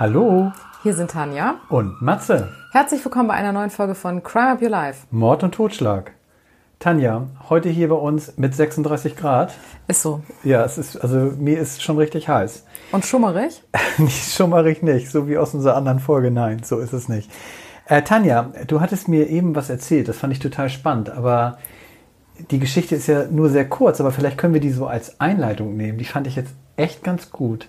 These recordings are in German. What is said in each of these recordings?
Hallo Hier sind Tanja. und Matze. Herzlich willkommen bei einer neuen Folge von Crime Up Your Life. Mord und Totschlag. Tanja, heute hier bei uns mit 36 Grad. Ist so. Ja, es ist, also mir ist schon richtig heiß. Und schummerig? nicht schummerig nicht, so wie aus unserer anderen Folge. Nein, so ist es nicht. Äh, Tanja, du hattest mir eben was erzählt, das fand ich total spannend, aber die Geschichte ist ja nur sehr kurz, aber vielleicht können wir die so als Einleitung nehmen. Die fand ich jetzt echt ganz gut.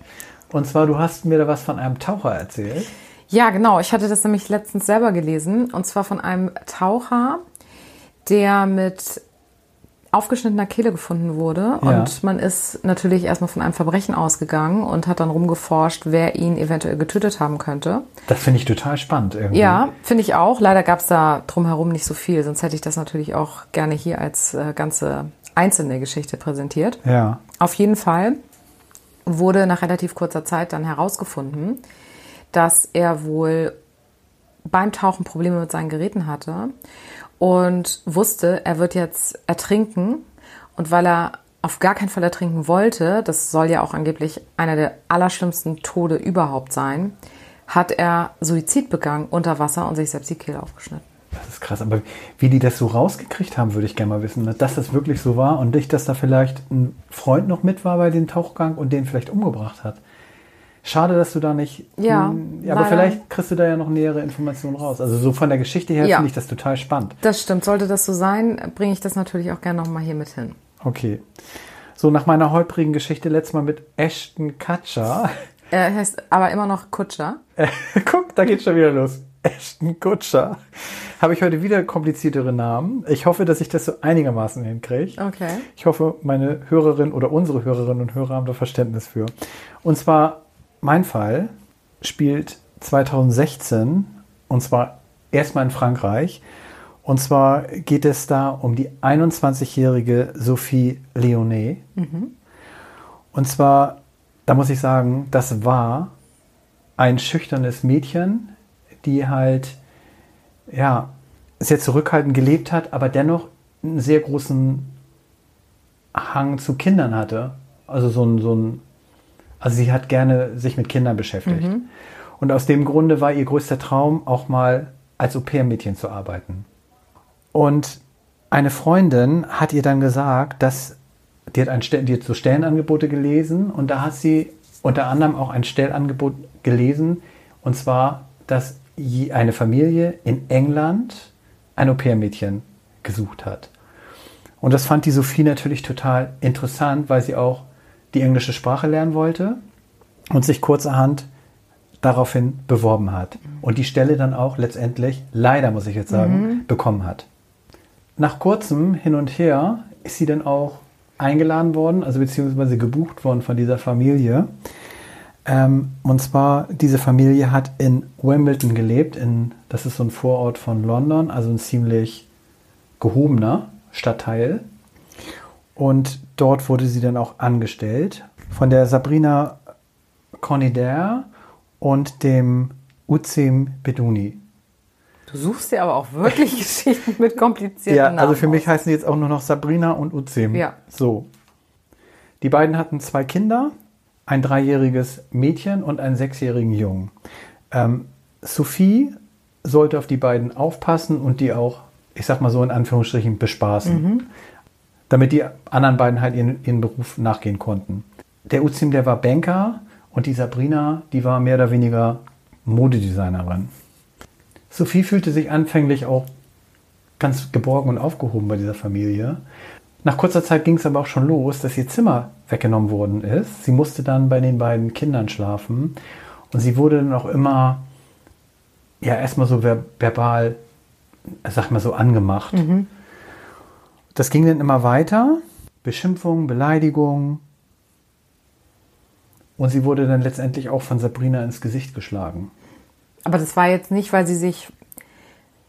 Und zwar, du hast mir da was von einem Taucher erzählt. Ja, genau. Ich hatte das nämlich letztens selber gelesen. Und zwar von einem Taucher, der mit aufgeschnittener Kehle gefunden wurde. Ja. Und man ist natürlich erstmal von einem Verbrechen ausgegangen und hat dann rumgeforscht, wer ihn eventuell getötet haben könnte. Das finde ich total spannend irgendwie. Ja, finde ich auch. Leider gab es da drumherum nicht so viel, sonst hätte ich das natürlich auch gerne hier als äh, ganze einzelne Geschichte präsentiert. Ja. Auf jeden Fall wurde nach relativ kurzer Zeit dann herausgefunden, dass er wohl beim Tauchen Probleme mit seinen Geräten hatte und wusste, er wird jetzt ertrinken. Und weil er auf gar keinen Fall ertrinken wollte, das soll ja auch angeblich einer der allerschlimmsten Tode überhaupt sein, hat er Suizid begangen unter Wasser und sich selbst die Kehle aufgeschnitten. Das ist krass, aber wie die das so rausgekriegt haben, würde ich gerne mal wissen, ne? dass das wirklich so war und nicht, dass da vielleicht ein Freund noch mit war bei dem Tauchgang und den vielleicht umgebracht hat. Schade, dass du da nicht. Ja, Hm, aber leider. vielleicht kriegst du da ja noch nähere Informationen raus. Also so von der Geschichte her Ja. finde ich das total spannend. Das stimmt. Sollte das so sein, bringe ich das natürlich auch gerne nochmal hier mit hin. Okay. So, nach meiner holprigen Geschichte letztes Mal mit Ashton Kutcher. Er heißt aber immer noch Kutscher. Guck, da geht's schon wieder los. Ashton Kutcher. Habe ich heute wieder kompliziertere Namen. Ich hoffe, dass ich das so einigermaßen hinkriege. Okay. Ich hoffe, meine Hörerin oder unsere Hörerinnen und Hörer haben da Verständnis für. Und zwar, mein Fall spielt 2016 und zwar erstmal in Frankreich. Und zwar geht es da um die 21-jährige Sophie Leonet. Und zwar, da muss ich sagen, das war ein schüchternes Mädchen, die halt, ja, sehr zurückhaltend gelebt hat, aber dennoch einen sehr großen Hang zu Kindern hatte. Also so ein, so ein, also sie hat gerne sich mit Kindern beschäftigt. Und aus dem Grunde war ihr größter Traum, auch mal als Au-pair-Mädchen zu arbeiten. Und eine Freundin hat ihr dann gesagt, dass die hat, ein, die hat so Stellenangebote gelesen und da hat sie unter anderem auch ein Stellangebot gelesen und zwar, dass eine Familie in England ein Au-pair-Mädchen gesucht hat. Und das fand die Sophie natürlich total interessant, weil sie auch die englische Sprache lernen wollte und sich kurzerhand daraufhin beworben hat. Und die Stelle dann auch letztendlich, leider muss ich jetzt sagen, bekommen hat. Nach kurzem Hin und Her ist sie dann auch eingeladen worden, also beziehungsweise gebucht worden von dieser Familie. Ähm, und zwar, diese Familie hat in Wimbledon gelebt, in, das ist so ein Vorort von London, also ein ziemlich gehobener Stadtteil. Und dort wurde sie dann auch angestellt von der Sabrina Cornider und dem Uzim Beduni. Du suchst dir aber auch wirklich Geschichten mit komplizierten Ja, Namen also für mich heißen die jetzt auch nur noch Sabrina und Uzim. Ja. So. Die beiden hatten zwei Kinder, ein dreijähriges Mädchen und einen sechsjährigen Jungen. Ähm, Sophie sollte auf die beiden aufpassen und die auch, ich sag mal so in Anführungsstrichen, bespaßen. Damit die anderen beiden halt ihren, ihren Beruf nachgehen konnten. Der Uzim, der war Banker und die Sabrina, die war mehr oder weniger Modedesignerin. Sophie fühlte sich anfänglich auch ganz geborgen und aufgehoben bei dieser Familie. Nach kurzer Zeit ging es aber auch schon los, dass ihr Zimmer weggenommen worden ist. Sie musste dann bei den beiden Kindern schlafen und sie wurde dann auch immer, ja, erstmal so ver verbal, sag mal so, angemacht. Das ging dann immer weiter. Beschimpfungen, Beleidigungen. Und sie wurde dann letztendlich auch von Sabrina ins Gesicht geschlagen. Aber das war jetzt nicht, weil sie sich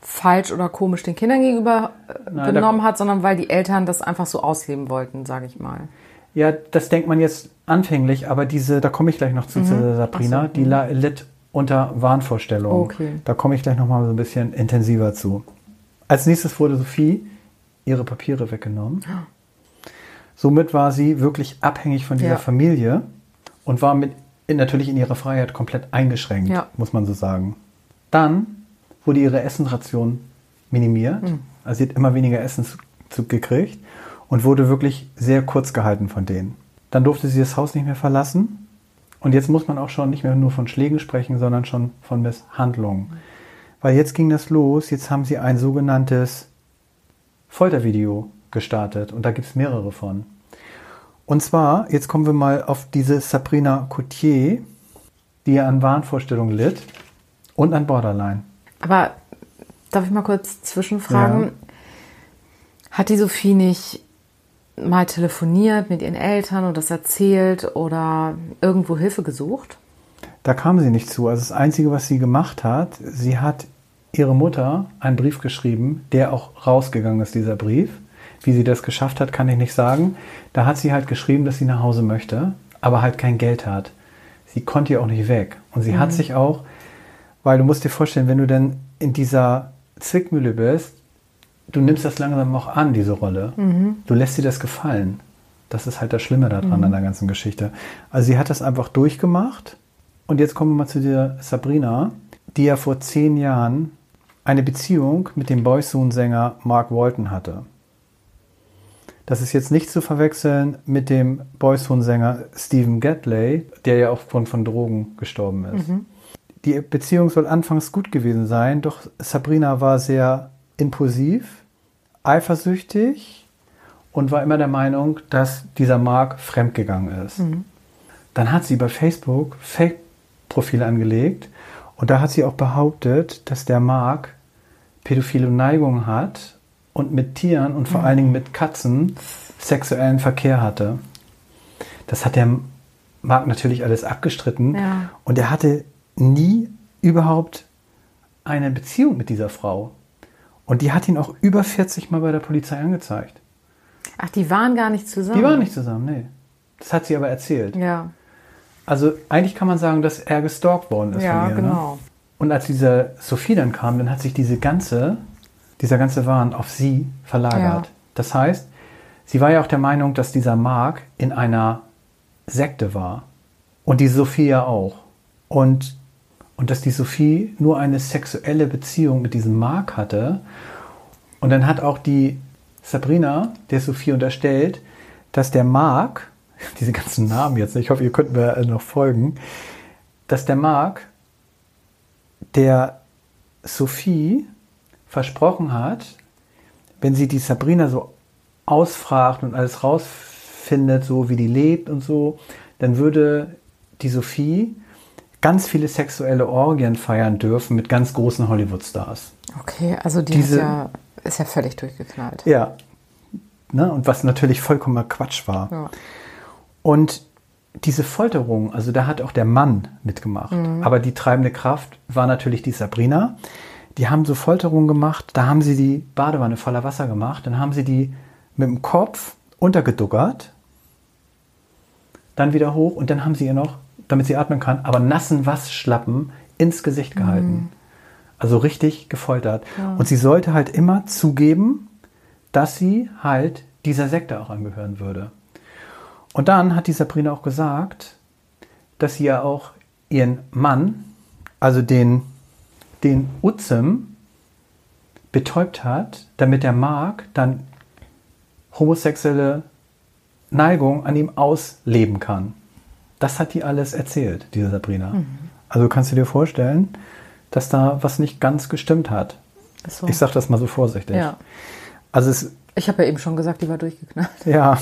falsch oder komisch den Kindern gegenüber äh, Nein, benommen hat, sondern weil die Eltern das einfach so ausleben wollten, sage ich mal. Ja, das denkt man jetzt anfänglich, aber diese, da komme ich gleich noch zu, zu der Sabrina, so, die la- litt unter Wahnvorstellungen. Okay. Da komme ich gleich noch mal so ein bisschen intensiver zu. Als nächstes wurde Sophie ihre Papiere weggenommen. Somit war sie wirklich abhängig von dieser Ja. Familie und war mit natürlich in ihrer Freiheit komplett eingeschränkt, Ja. muss man so sagen. Dann wurde ihre Essensration minimiert. Mhm. Also sie hat immer weniger Essen zu, zu gekriegt und wurde wirklich sehr kurz gehalten von denen. Dann durfte sie das Haus nicht mehr verlassen. Und jetzt muss man auch schon nicht mehr nur von Schlägen sprechen, sondern schon von Misshandlungen. Weil jetzt ging das los, jetzt haben sie ein sogenanntes Foltervideo gestartet und da gibt es mehrere von. Und zwar, jetzt kommen wir mal auf diese Sabrina Coutier, die ja an Wahnvorstellungen litt und an Borderline. Aber darf ich mal kurz zwischenfragen? Ja. Hat die Sophie nicht mal telefoniert mit ihren Eltern und das erzählt oder irgendwo Hilfe gesucht? Da kam sie nicht zu. Also das Einzige, was sie gemacht hat, sie hat ihre Mutter einen Brief geschrieben, der auch rausgegangen ist, dieser Brief. Wie sie das geschafft hat, kann ich nicht sagen. Da hat sie halt geschrieben, dass sie nach Hause möchte, aber halt kein Geld hat. Sie konnte ja auch nicht weg. Und sie hat sich auch, weil du musst dir vorstellen, wenn du denn in dieser Zwickmühle bist, du nimmst das langsam auch an, diese Rolle. Du lässt dir das gefallen. Das ist halt das Schlimme daran an der ganzen Geschichte. Also sie hat das einfach durchgemacht. Und jetzt kommen wir mal zu der Sabrina, die ja vor zehn Jahren eine Beziehung mit dem Boysoon-Sänger Mark Walton hatte. Das ist jetzt nicht zu verwechseln mit dem Boysoon-Sänger Stephen Gatley, der ja aufgrund von Drogen gestorben ist. Die Beziehung soll anfangs gut gewesen sein, doch Sabrina war sehr impulsiv, eifersüchtig und war immer der Meinung, dass dieser Mark fremdgegangen ist. Dann hat sie bei Facebook Fake-Profile angelegt und da hat sie auch behauptet, dass der Mark pädophile Neigungen hat und mit Tieren und vor allen Dingen mit Katzen sexuellen Verkehr hatte. Das hat der Mark natürlich alles abgestritten Ja. und er hatte nie überhaupt eine Beziehung mit dieser Frau. Und die hat ihn auch über 40 Mal bei der Polizei angezeigt. Ach, die waren gar nicht zusammen. Die waren nicht zusammen, nee. Das hat sie aber erzählt. Ja, Also eigentlich kann man sagen, dass er gestalkt worden ist ja von ihr. Ne? genau. Und als diese Sophie dann kam, dann hat sich diese ganze, dieser ganze Wahn auf sie verlagert. Ja. Das heißt, sie war ja auch der Meinung, dass dieser Mark in einer Sekte war. Und die Sophie ja auch. Und, und dass die Sophie nur eine sexuelle Beziehung mit diesem Mark hatte. Und dann hat auch die Sabrina der Sophie unterstellt, dass der Mark, diese ganzen Namen jetzt, ich hoffe, ihr könnt mir noch folgen, dass der Mark der Sophie versprochen hat, wenn sie die Sabrina so ausfragt und alles rausfindet, so wie die lebt und so, dann würde die Sophie ganz viele sexuelle Orgien feiern dürfen mit ganz großen Hollywood-Stars. Okay, also die Diese- ist, ja, ist ja völlig durchgeknallt. Ja. Ne? Und was natürlich vollkommener Quatsch war. Ja. Und diese Folterung, also da hat auch der Mann mitgemacht. Aber die treibende Kraft war natürlich die Sabrina. Die haben so Folterungen gemacht, da haben sie die Badewanne voller Wasser gemacht, dann haben sie die mit dem Kopf untergeduckert, dann wieder hoch und dann haben sie ihr noch, damit sie atmen kann, aber nassen Waschlappen ins Gesicht gehalten. Also richtig gefoltert. Und sie sollte halt immer zugeben, dass sie halt dieser Sekte auch angehören würde. Und dann hat die Sabrina auch gesagt, dass sie ja auch ihren Mann, also den, den Uzim, betäubt hat, damit der Mark dann homosexuelle Neigung an ihm ausleben kann. Das hat die alles erzählt, diese Sabrina. Also kannst du dir vorstellen, dass da was nicht ganz gestimmt hat. So. Ich sage das mal so vorsichtig. Ja. Also es, Ich habe ja eben schon gesagt, die war durchgeknallt. ja.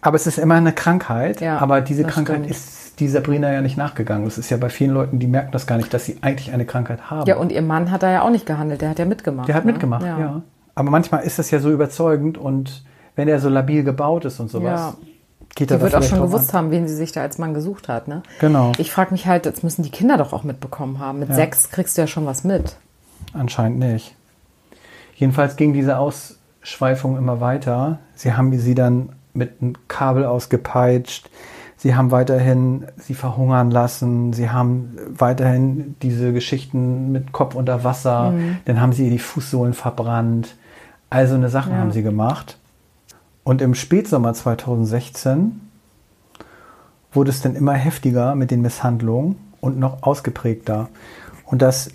Aber es ist immer eine Krankheit. Ja, aber diese Krankheit stimmt. ist die Sabrina ja nicht nachgegangen. Das ist ja bei vielen Leuten, die merken das gar nicht, dass sie eigentlich eine Krankheit haben. Ja, und ihr Mann hat da ja auch nicht gehandelt, der hat ja mitgemacht. Der hat ne? mitgemacht, ja. Aber manchmal ist das ja so überzeugend und wenn er so labil gebaut ist und sowas, Ja. Geht Die er wird auch schon gewusst an. haben, wen sie sich da als Mann gesucht hat. Ne? Genau. Ich frage mich halt, jetzt müssen die Kinder doch auch mitbekommen haben. Mit Ja. sechs kriegst du ja schon was mit. Anscheinend nicht. Jedenfalls ging diese Ausschweifung immer weiter. Sie haben sie dann mit einem Kabel ausgepeitscht. Sie haben weiterhin sie verhungern lassen. Sie haben weiterhin diese Geschichten mit Kopf unter Wasser. Dann haben sie ihr die Fußsohlen verbrannt. Also eine Sachen Ja. haben sie gemacht. Und im Spätsommer 2016 wurde es dann immer heftiger mit den Misshandlungen und noch ausgeprägter. Und das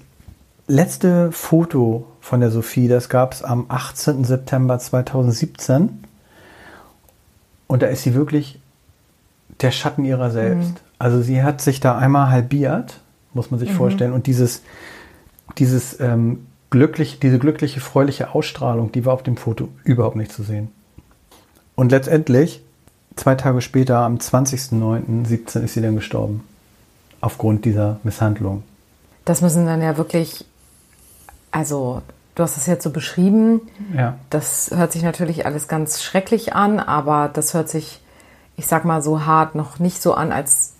letzte Foto von der Sophie, das gab es am 18. September 2017. Und da ist sie wirklich der Schatten ihrer selbst. Mhm. Also sie hat sich da einmal halbiert, muss man sich mhm. vorstellen. Und dieses, dieses ähm, glücklich, diese glückliche, freuliche Ausstrahlung, die war auf dem Foto überhaupt nicht zu sehen. Und letztendlich, zwei Tage später, am 20.09.17 ist sie dann gestorben. Aufgrund dieser Misshandlung. Das müssen dann ja wirklich, also du hast es jetzt so beschrieben. Ja. Das hört sich natürlich alles ganz schrecklich an, aber das hört sich, ich sag mal so hart, noch nicht so an, als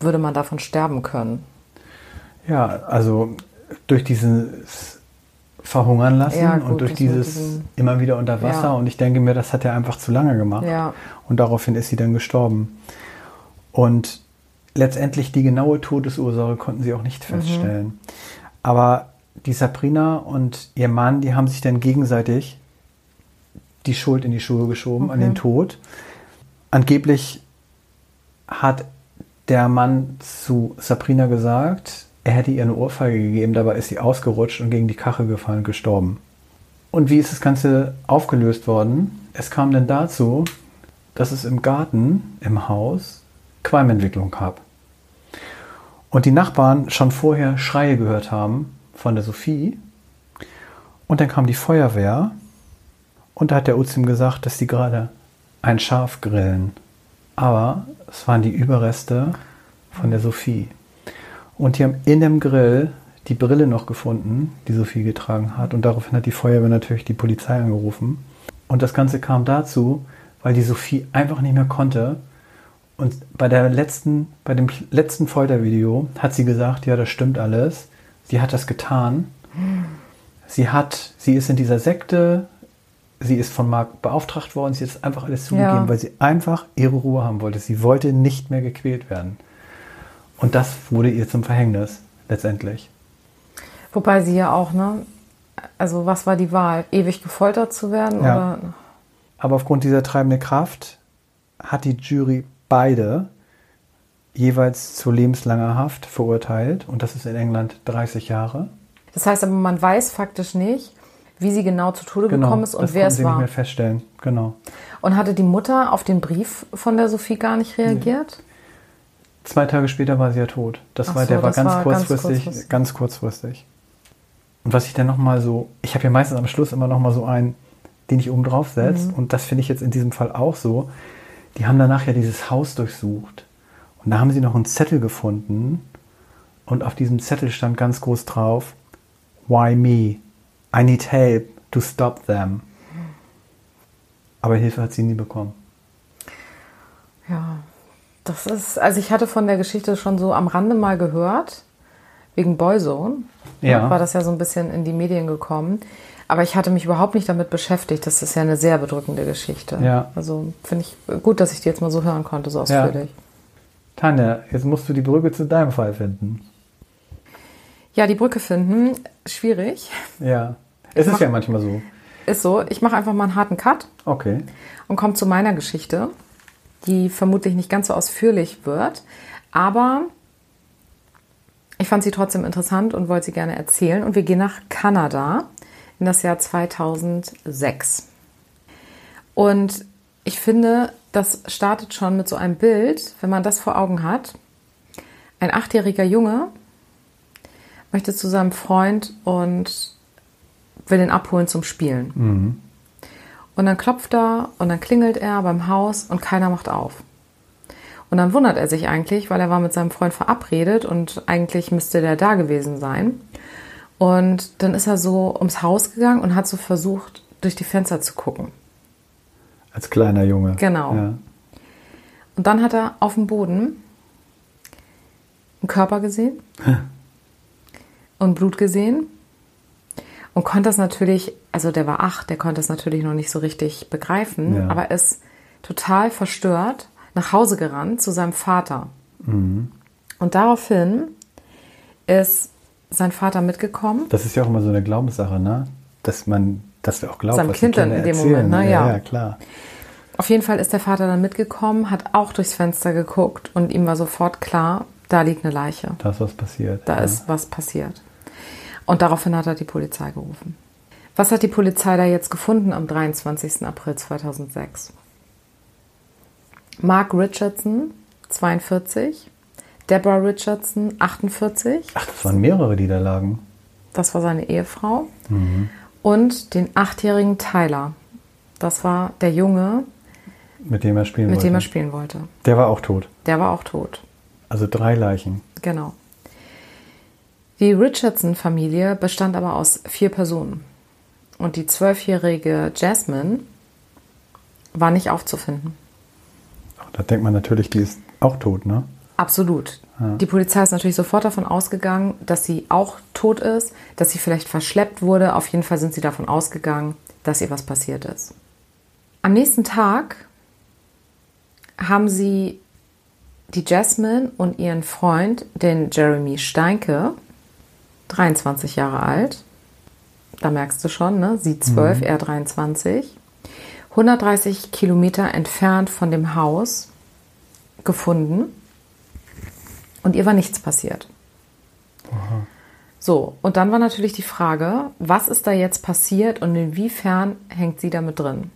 würde man davon sterben können. Ja, also durch dieses verhungern lassen ja, gut, und durch dieses immer wieder unter Wasser. Ja. Und ich denke mir, das hat er einfach zu lange gemacht. Ja. Und daraufhin ist sie dann gestorben. Und letztendlich die genaue Todesursache konnten sie auch nicht mhm. feststellen. Mhm. Aber die Sabrina und ihr Mann, die haben sich dann gegenseitig die Schuld in die Schuhe geschoben okay. an den Tod. Angeblich hat der Mann zu Sabrina gesagt, er hätte ihr eine Ohrfeige gegeben, dabei ist sie ausgerutscht und gegen die Kache gefallen gestorben. Und wie ist das Ganze aufgelöst worden? Es kam dann dazu, dass es im Garten, im Haus, Qualmentwicklung gab. Und die Nachbarn schon vorher Schreie gehört haben von der Sophie. Und dann kam die Feuerwehr und da hat der Uzim gesagt, dass sie gerade ein Schaf grillen. Aber es waren die Überreste von der Sophie. Und die haben in dem Grill die Brille noch gefunden, die Sophie getragen hat. Und daraufhin hat die Feuerwehr natürlich die Polizei angerufen. Und das Ganze kam dazu, weil die Sophie einfach nicht mehr konnte. Und bei der letzten, bei dem letzten Foltervideo hat sie gesagt, ja, das stimmt alles. Sie hat das getan. Sie hat, sie ist in dieser Sekte, sie ist von Marc beauftragt worden, sie hat einfach alles zugegeben, ja. weil sie einfach ihre Ruhe haben wollte. Sie wollte nicht mehr gequält werden. Und das wurde ihr zum Verhängnis letztendlich. Wobei sie ja auch, ne? Also was war die Wahl? Ewig gefoltert zu werden? Ja. Oder? Aber aufgrund dieser treibenden Kraft hat die Jury beide jeweils zu lebenslanger Haft verurteilt. Und das ist in England 30 Jahre. Das heißt aber, man weiß faktisch nicht, wie sie genau zu Tode genau, gekommen ist und wer es sie war. nicht mehr feststellen, genau. Und hatte die Mutter auf den Brief von der Sophie gar nicht reagiert? Nee. Zwei Tage später war sie ja tot. Das Ach war, der so, war, ganz, war kurzfristig, ganz kurzfristig, ganz kurzfristig. Und was ich dann nochmal so, ich habe ja meistens am Schluss immer nochmal so einen, den ich oben drauf setze. Mhm. Und das finde ich jetzt in diesem Fall auch so. Die haben danach ja dieses Haus durchsucht. Und da haben sie noch einen Zettel gefunden. Und auf diesem Zettel stand ganz groß drauf, Why me? I need help to stop them. Aber Hilfe hat sie nie bekommen. Ja, das ist, also ich hatte von der Geschichte schon so am Rande mal gehört, wegen Boyzone. Ja. War das ja so ein bisschen in die Medien gekommen. Aber ich hatte mich überhaupt nicht damit beschäftigt. Das ist ja eine sehr bedrückende Geschichte. Ja. Also finde ich gut, dass ich die jetzt mal so hören konnte, so ausführlich. Ja. Tanja, jetzt musst du die Brücke zu deinem Fall finden. Ja, die Brücke finden, schwierig. Ja, es ich ist mach, ja manchmal so. Ist so. Ich mache einfach mal einen harten Cut. Okay. Und komme zu meiner Geschichte die vermutlich nicht ganz so ausführlich wird. Aber ich fand sie trotzdem interessant und wollte sie gerne erzählen. Und wir gehen nach Kanada in das Jahr 2006. Und ich finde, das startet schon mit so einem Bild, wenn man das vor Augen hat. Ein achtjähriger Junge möchte zu seinem Freund und will ihn abholen zum Spielen. Mhm. Und dann klopft er und dann klingelt er beim Haus und keiner macht auf. Und dann wundert er sich eigentlich, weil er war mit seinem Freund verabredet und eigentlich müsste der da gewesen sein. Und dann ist er so ums Haus gegangen und hat so versucht, durch die Fenster zu gucken. Als kleiner Junge. Genau. Ja. Und dann hat er auf dem Boden einen Körper gesehen und Blut gesehen und konnte das natürlich, also der war acht, der konnte das natürlich noch nicht so richtig begreifen, ja. aber ist total verstört nach Hause gerannt zu seinem Vater. Mhm. Und daraufhin ist sein Vater mitgekommen. Das ist ja auch immer so eine Glaubenssache, ne? Dass man, dass wir auch glauben, seinem was Kind Kinder in dem erzählen. Moment, ne? Ja, ja, klar. Auf jeden Fall ist der Vater dann mitgekommen, hat auch durchs Fenster geguckt und ihm war sofort klar, da liegt eine Leiche. Da ist was passiert. Da ja. ist was passiert. Und daraufhin hat er die Polizei gerufen. Was hat die Polizei da jetzt gefunden am 23. April 2006? Mark Richardson, 42, Deborah Richardson, 48, Ach, das waren mehrere, die da lagen. das war seine Ehefrau, und den achtjährigen Tyler. Das war der Junge, Mit dem er spielen mit wollte. dem er spielen wollte. Der war auch tot. Der war auch tot. Also drei Leichen. Genau. Die Richardson-Familie bestand aber aus vier Personen. Und die zwölfjährige Jasmine war nicht aufzufinden. Da denkt man natürlich, die ist auch tot, ne? Absolut. Die Polizei ist natürlich sofort davon ausgegangen, dass sie auch tot ist, dass sie vielleicht verschleppt wurde. Auf jeden Fall sind sie davon ausgegangen, dass ihr was passiert ist. Am nächsten Tag haben sie die Jasmine und ihren Freund, den Jeremy Steinke, 23 Jahre alt, da merkst du schon, ne? sie 12, er 23, 130 Kilometer entfernt von dem Haus gefunden und ihr war nichts passiert. So, und dann war natürlich die Frage, was ist da jetzt passiert und inwiefern hängt sie damit drin?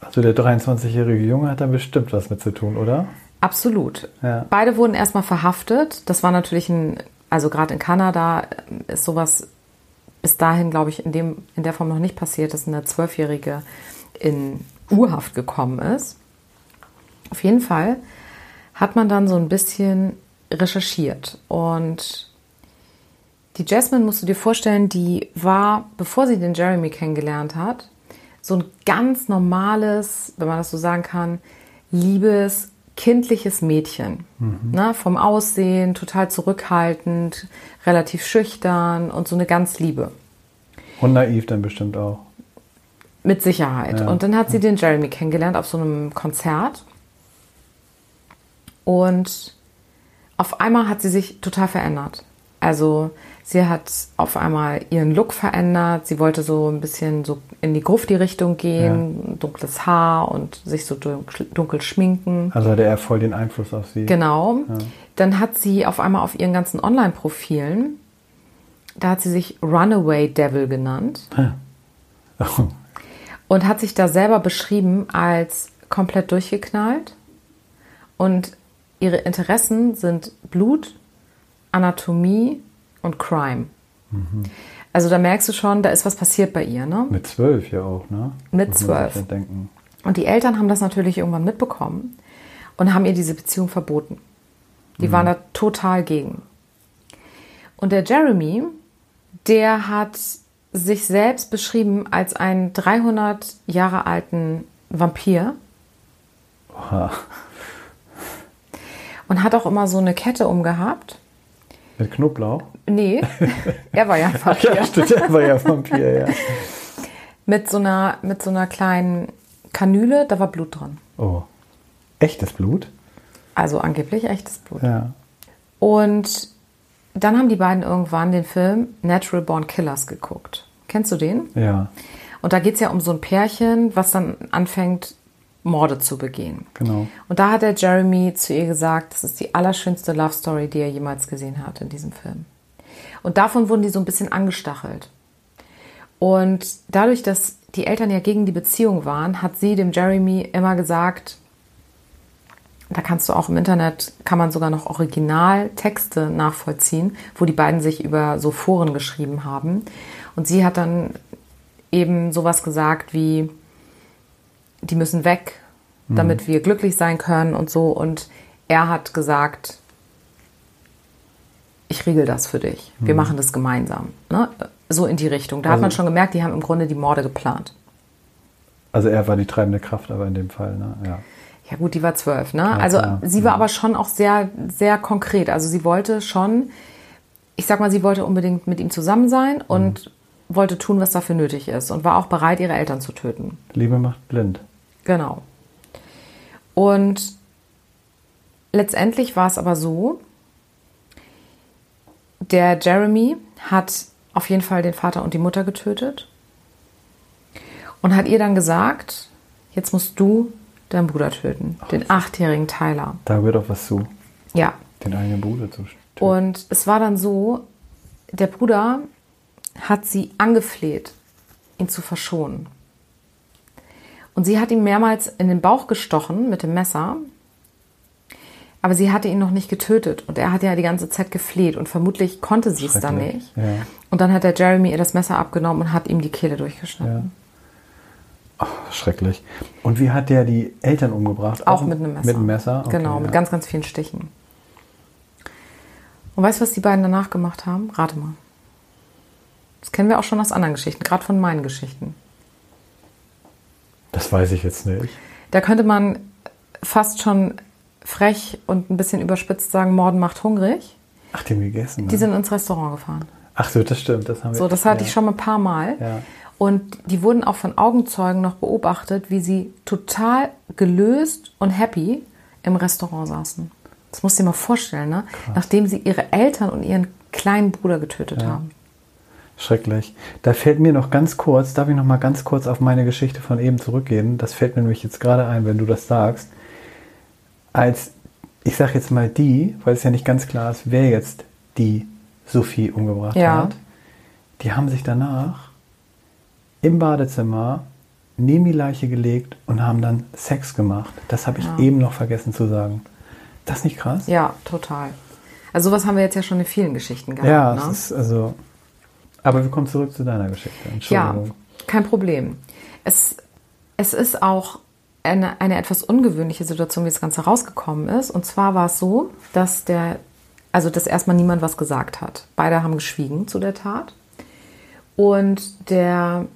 Also der 23-jährige Junge hat da bestimmt was mit zu tun, oder? Absolut. Ja. Beide wurden erstmal verhaftet. Das war natürlich ein, also gerade in Kanada ist sowas bis dahin, glaube ich, in, dem, in der Form noch nicht passiert, dass eine Zwölfjährige in Urhaft gekommen ist. Auf jeden Fall hat man dann so ein bisschen recherchiert. Und die Jasmine, musst du dir vorstellen, die war, bevor sie den Jeremy kennengelernt hat, so ein ganz normales, wenn man das so sagen kann, liebes, kindliches Mädchen. Ne, vom Aussehen, total zurückhaltend, relativ schüchtern und so eine ganz Liebe. Und naiv dann bestimmt auch. Mit Sicherheit. Ja. Und dann hat sie den Jeremy kennengelernt auf so einem Konzert. Und auf einmal hat sie sich total verändert. Also sie hat auf einmal ihren Look verändert. Sie wollte so ein bisschen so in die Grufti-Richtung gehen, dunkles Haar und sich so dunkel, dunkel schminken. Also hatte er voll den Einfluss auf sie. Genau. Dann hat sie auf einmal auf ihren ganzen Online-Profilen, da hat sie sich Runaway Devil genannt Oh, und hat sich da selber beschrieben als komplett durchgeknallt. Und ihre Interessen sind Blut, Anatomie und Crime. Also da merkst du schon, da ist was passiert bei ihr, ne? mit zwölf ja auch, ne? Mit Muss zwölf. Und die Eltern haben das natürlich irgendwann mitbekommen und haben ihr diese Beziehung verboten. Die waren da total gegen. Und der Jeremy, der hat sich selbst beschrieben als einen 300 Jahre alten Vampir Oha. und hat auch immer so eine Kette umgehabt. Mit Knoblauch? Nee, er war ja Vampir. Ja, stimmt, er war ja Vampir, ja. Mit so einer, mit so einer kleinen Kanüle, da war Blut drin. Oh. Echtes Blut? Also angeblich echtes Blut. Ja. Und dann haben die beiden irgendwann den Film Natural Born Killers geguckt. Kennst du den? Ja, Und da geht es ja um so ein Pärchen, was dann anfängt, Morde zu begehen. genau. Und da hat der Jeremy zu ihr gesagt, das ist die allerschönste Love Story, die er jemals gesehen hat in diesem Film. Und davon wurden die so ein bisschen angestachelt. Und dadurch, dass die Eltern ja gegen die Beziehung waren, hat sie dem Jeremy immer gesagt, da kannst du auch im Internet, kann man sogar noch Originaltexte nachvollziehen, wo die beiden sich über so Foren geschrieben haben. Und sie hat dann eben sowas gesagt wie, die müssen weg, damit wir glücklich sein können und so. Und er hat gesagt, ich regel das für dich. Wir machen das gemeinsam. Ne? So in die Richtung. Da hat Also- man schon gemerkt, die haben im Grunde die Morde geplant. Also er war die treibende Kraft, aber in dem Fall, ne? Ja. Ja gut, die war zwölf, ne? also klar. sie war aber schon auch sehr, sehr konkret. Also sie wollte schon, ich sag mal, sie wollte unbedingt mit ihm zusammen sein und wollte tun, was dafür nötig ist und war auch bereit, ihre Eltern zu töten. Liebe macht blind. Genau. Und letztendlich war es aber so, der Jeremy hat auf jeden Fall den Vater und die Mutter getötet und hat ihr dann gesagt, jetzt musst du deinen Bruder töten. Den achtjährigen Tyler. Da gehört auch was zu, Ja. den eigenen Bruder zu töten. Und es war dann so, der Bruder hat sie angefleht, ihn zu verschonen. Und sie hat ihn mehrmals in den Bauch gestochen mit dem Messer, aber sie hatte ihn noch nicht getötet. Und er hat ja die ganze Zeit gefleht und vermutlich konnte sie es dann nicht. ja. Und dann hat der Jeremy ihr das Messer abgenommen und hat ihm die Kehle durchgeschnitten. Ach, schrecklich. Und wie hat der die Eltern umgebracht? Auch mit einem Messer. Mit einem Messer? Okay, genau, mit ja. ganz, ganz vielen Stichen. Und weißt du, was die beiden danach gemacht haben? Rate mal. Das kennen wir auch schon aus anderen Geschichten, gerade von meinen Geschichten. Das weiß ich jetzt nicht. Da könnte man fast schon frech und ein bisschen überspitzt sagen, Morden macht hungrig. Ach, die haben gegessen. Ne? Die sind ins Restaurant gefahren. Ach so, das stimmt. Das haben wir, So, das hatte ja. ich schon mal ein paar Mal. Ja. Und die wurden auch von Augenzeugen noch beobachtet, wie sie total gelöst und happy im Restaurant saßen. Das musst du dir mal vorstellen, ne? Nachdem sie ihre Eltern und ihren kleinen Bruder getötet haben. Schrecklich. Da fällt mir noch ganz kurz, darf ich noch mal ganz kurz auf meine Geschichte von eben zurückgehen? Das fällt mir nämlich jetzt gerade ein, wenn du das sagst. Als, ich sag jetzt mal die, weil es ja nicht ganz klar ist, wer jetzt die Sophie umgebracht Ja. hat, die haben sich danach im Badezimmer neben die Leiche gelegt und haben dann Sex gemacht. Das habe ich Ja. eben noch vergessen zu sagen. Das nicht krass? Ja, total. Also sowas haben wir jetzt ja schon in vielen Geschichten gehabt. Ja, ne? es ist also. Aber wir kommen zurück zu deiner Geschichte. Ja, Entschuldigung. kein Problem. Es, es ist auch eine, eine etwas ungewöhnliche Situation, wie das Ganze rausgekommen ist. Und zwar war es so, dass der, also dass erstmal niemand was gesagt hat. Beide haben geschwiegen zu der Tat. Und der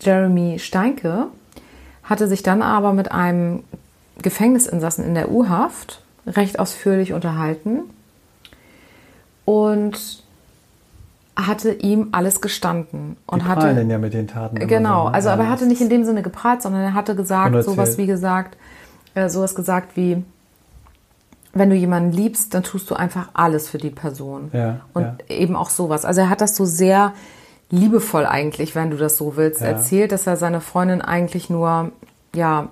Jeremy Steinke hatte sich dann aber mit einem Gefängnisinsassen in der U-Haft recht ausführlich unterhalten und hatte ihm alles gestanden Die und prahlen hatte ja mit den Taten. genau, so, ne? also aber er hatte nicht in dem Sinne geprahlt, sondern er hatte gesagt sowas wie gesagt, äh, sowas gesagt wie wenn du jemanden liebst, dann tust du einfach alles für die Person. Ja, und ja. eben auch sowas. Also er hat das so sehr liebevoll eigentlich, wenn du das so willst, Ja. erzählt, dass er seine Freundin eigentlich nur ja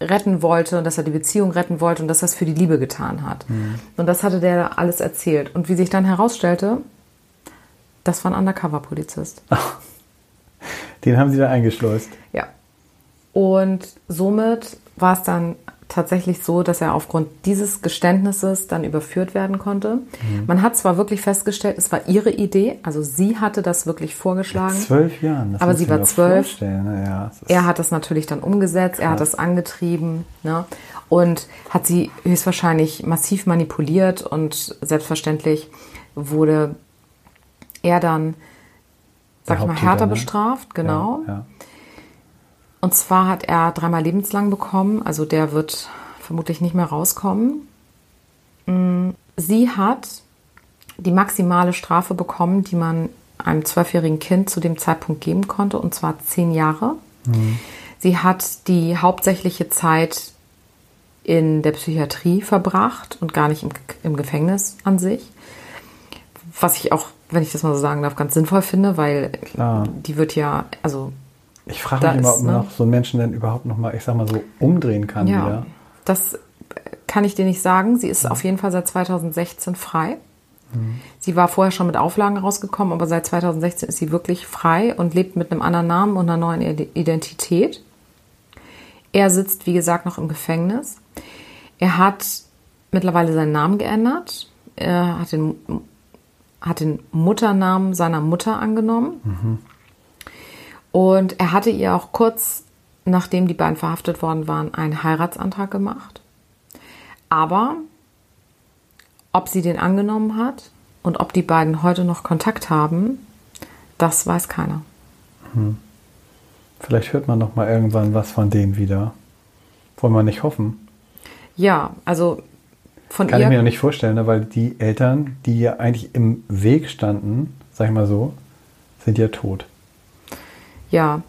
retten wollte und dass er die Beziehung retten wollte und dass er es für die Liebe getan hat. Mhm. Und das hatte der alles erzählt. Und wie sich dann herausstellte, das war ein Undercover-Polizist. Den haben sie da eingeschleust. Ja. Und somit war es dann tatsächlich so, dass er aufgrund dieses Geständnisses dann überführt werden konnte. Mhm. Man hat zwar wirklich festgestellt, es war ihre Idee, also sie hatte das wirklich vorgeschlagen. Zwölf Jahren. Das Aber sie war zwölf. ne? Ja, Er hat das natürlich dann umgesetzt, er hat Krass. das angetrieben ne? und hat sie höchstwahrscheinlich massiv manipuliert und selbstverständlich wurde er dann, sag ich mal, härter ne? bestraft, genau. Ja, ja. Und zwar hat er dreimal lebenslang bekommen, also der wird vermutlich nicht mehr rauskommen. Mm, Sie hat die maximale Strafe bekommen, die man einem zwölfjährigen Kind zu dem Zeitpunkt geben konnte, und zwar zehn Jahre. Sie hat die hauptsächliche Zeit in der Psychiatrie verbracht und gar nicht im, im Gefängnis an sich. Was ich auch, wenn ich das mal so sagen darf, ganz sinnvoll finde, weil Klar. die wird ja, also Ich frage mich immer, ist, ob man ne? noch so einen Menschen dann überhaupt noch mal, ich sag mal so, umdrehen kann Ja, wieder. das kann ich dir nicht sagen. Sie ist auf jeden Fall seit 2016 frei. Sie war vorher schon mit Auflagen rausgekommen, aber seit 2016 ist sie wirklich frei und lebt mit einem anderen Namen und einer neuen Ide- Identität. Er sitzt, wie gesagt, noch im Gefängnis. Er hat mittlerweile seinen Namen geändert. Er hat den, hat den Mutternamen seiner Mutter angenommen. Und er hatte ihr auch kurz nachdem die beiden verhaftet worden waren, einen Heiratsantrag gemacht. Aber ob sie den angenommen hat und ob die beiden heute noch Kontakt haben, das weiß keiner. Vielleicht hört man noch mal irgendwann was von denen wieder. Wollen wir nicht hoffen. Ja, also von Kann ihr. ich mir noch nicht vorstellen, ne? weil die Eltern, die ja eigentlich im Weg standen, sag ich mal so, sind ja tot. Ja.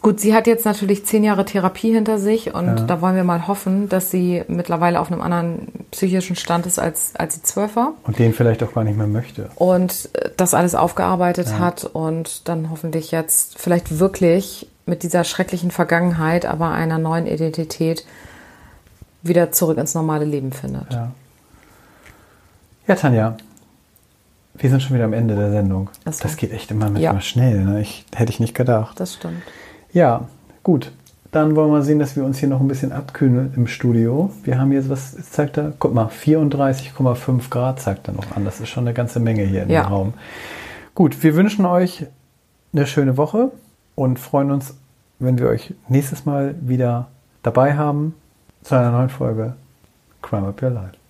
Gut, sie hat jetzt natürlich zehn Jahre Therapie hinter sich und Ja. da wollen wir mal hoffen, dass sie mittlerweile auf einem anderen psychischen Stand ist, als, als sie zwölf war Und den vielleicht auch gar nicht mehr möchte. und äh, das alles aufgearbeitet hat und dann hoffentlich jetzt vielleicht wirklich mit dieser schrecklichen Vergangenheit, aber einer neuen Identität wieder zurück ins normale Leben findet. Ja. Ja, Tanja, wir sind schon wieder am Ende der Sendung. Ach so. Das geht echt immer manchmal Ja. schnell. Ne? Ich, hätte ich nicht gedacht. Das stimmt. Ja, gut. Dann wollen wir sehen, dass wir uns hier noch ein bisschen abkühlen im Studio. Wir haben jetzt, was zeigt er? Guck mal, 34,5 Grad zeigt er noch an. Das ist schon eine ganze Menge hier Ja. dem Raum. Gut, wir wünschen euch eine schöne Woche und freuen uns, wenn wir euch nächstes Mal wieder dabei haben zu einer neuen Folge Crime Up Your Life.